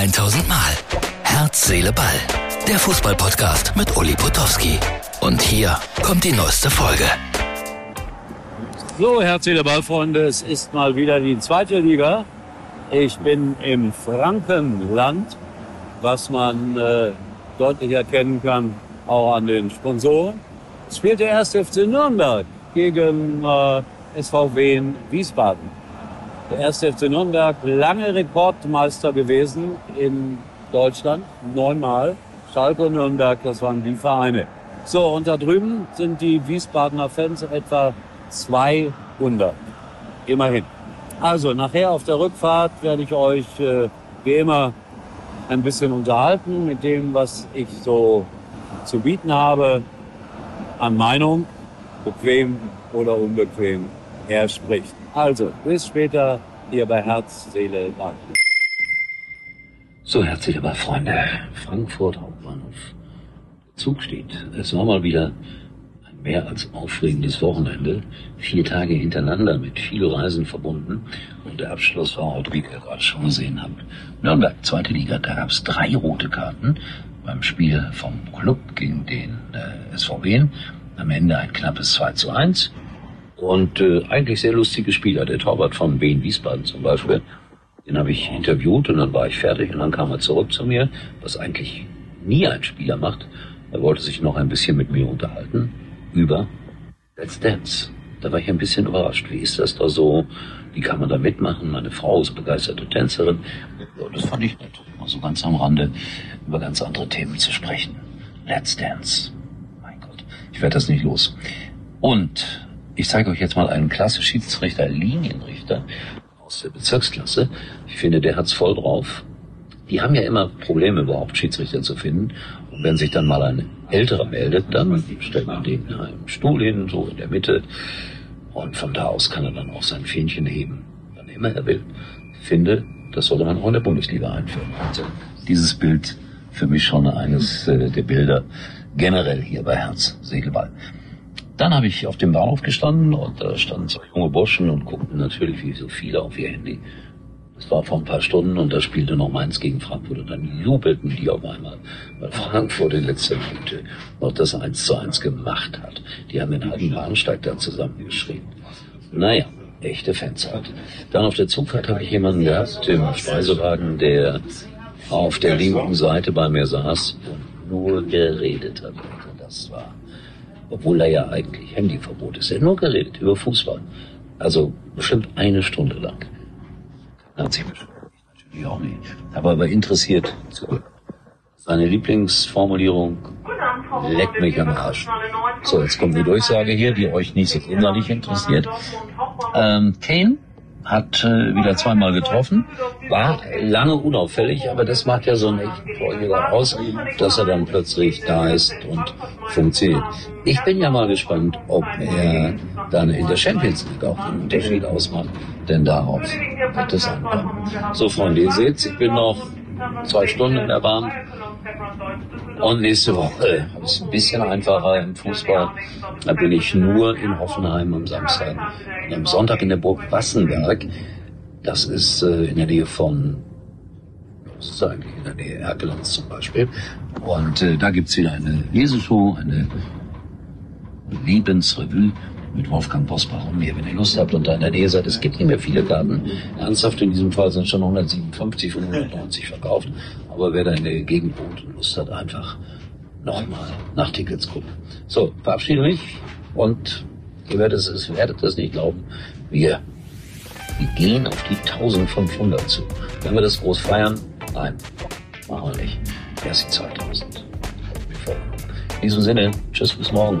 1000 Mal. Herz, Seele, Ball. Der Fußballpodcast mit Uli Potowski. Und hier kommt die neueste Folge. So, Herz, Seele, Ball, Freunde. Es ist mal wieder die zweite Liga. Ich bin im Frankenland, was man äh, deutlich erkennen kann, auch an den Sponsoren. Es spielt der erste FC Nürnberg gegen äh, SVW in Wiesbaden. Der erste FC Nürnberg, lange Rekordmeister gewesen in Deutschland, neunmal. Schalke und Nürnberg, das waren die Vereine. So, und da drüben sind die Wiesbadener Fans etwa 200. Immerhin. Also, nachher auf der Rückfahrt werde ich euch äh, wie immer ein bisschen unterhalten mit dem, was ich so zu bieten habe an Meinung, bequem oder unbequem er spricht. Also, bis später hier bei Herz, Seele, Ball. So, Herz, Seele, Ball, Freunde. Frankfurt Hauptbahnhof. Zug steht. Es war mal wieder ein mehr als aufregendes Wochenende. Vier Tage hintereinander mit viel Reisen verbunden. Und der Abschluss war heute, wie ihr gerade schon gesehen habt. Nürnberg, zweite Liga, da gab es drei rote Karten beim Spiel vom Club gegen den äh, SVW. Am Ende ein knappes 2 zu 1. Und äh, eigentlich sehr lustige Spieler. Der Torwart von Wien Wiesbaden zum Beispiel. Den habe ich interviewt und dann war ich fertig und dann kam er zurück zu mir, was eigentlich nie ein Spieler macht. Er wollte sich noch ein bisschen mit mir unterhalten über Let's Dance. Da war ich ein bisschen überrascht. Wie ist das da so? Wie kann man da mitmachen? Meine Frau ist begeisterte Tänzerin. Das fand ich nett, mal so ganz am Rande über ganz andere Themen zu sprechen. Let's Dance. Mein Gott, ich werde das nicht los. Und ich zeige euch jetzt mal einen klasse Schiedsrichter, Linienrichter aus der Bezirksklasse. Ich finde, der hat's voll drauf. Die haben ja immer Probleme, überhaupt Schiedsrichter zu finden. Und wenn sich dann mal ein älterer meldet, dann stellt man den in einem Stuhl hin, so in der Mitte. Und von da aus kann er dann auch sein Fähnchen heben, wann immer er will. Ich finde, das sollte man auch in der Bundesliga einführen. Also dieses Bild für mich schon eines äh, der Bilder generell hier bei Herz Segelball. Dann habe ich auf dem Bahnhof gestanden und da standen zwei junge Burschen und guckten natürlich wie so viele auf ihr Handy. Das war vor ein paar Stunden und da spielte noch Mainz gegen Frankfurt und dann jubelten die auf einmal, weil Frankfurt in letzter Minute noch das 1 zu 1 gemacht hat. Die haben den halben Bahnsteig da zusammengeschrieben. Naja, echte Fans halt. Dann auf der Zugfahrt habe ich jemanden gehabt im Speisewagen, der auf der linken Seite bei mir saß und nur geredet hat. Das war obwohl da ja eigentlich Handyverbot ist. Er hat nur geredet über Fußball. Also bestimmt eine Stunde lang. Hat sich natürlich auch nicht. Aber aber interessiert zugehört. Seine Lieblingsformulierung, leck mich am Arsch. So, jetzt kommt die Durchsage hier, die euch nicht so innerlich interessiert. Ähm, Kane hat äh, wieder zweimal getroffen, war lange unauffällig, aber das macht ja so einen echten Torjäger aus, dass er dann plötzlich da ist und funktioniert. Ich bin ja mal gespannt, ob er dann in der Champions League auch einen Unterschied ausmacht, denn darauf wird es ankommen. So, Freunde, ihr seht, ich bin noch zwei Stunden in der Bahn. Und nächste Woche ist es ein bisschen einfacher im Fußball. Da bin ich nur in Hoffenheim am Samstag. Und am Sonntag in der Burg Wassenberg. Das ist äh, in der Nähe von, was in der Nähe Erkelands zum Beispiel. Und äh, da gibt's wieder eine Leseshow, eine Lebensrevue mit Wolfgang Bosbach und mir, wenn ihr Lust habt und da in der Nähe seid. Es gibt nicht mehr viele Karten. Ernsthaft, in diesem Fall sind schon 157 von 190 verkauft. Aber wer da in der Gegend wohnt und Lust hat, einfach nochmal nach Tickets gucken. So, verabschiede mich und ihr werdet es, werdet es nicht glauben. Wir, wir gehen auf die 1500 zu. Wenn wir das groß feiern, nein, machen wir nicht. Erst die 2000. In diesem Sinne, tschüss, bis morgen.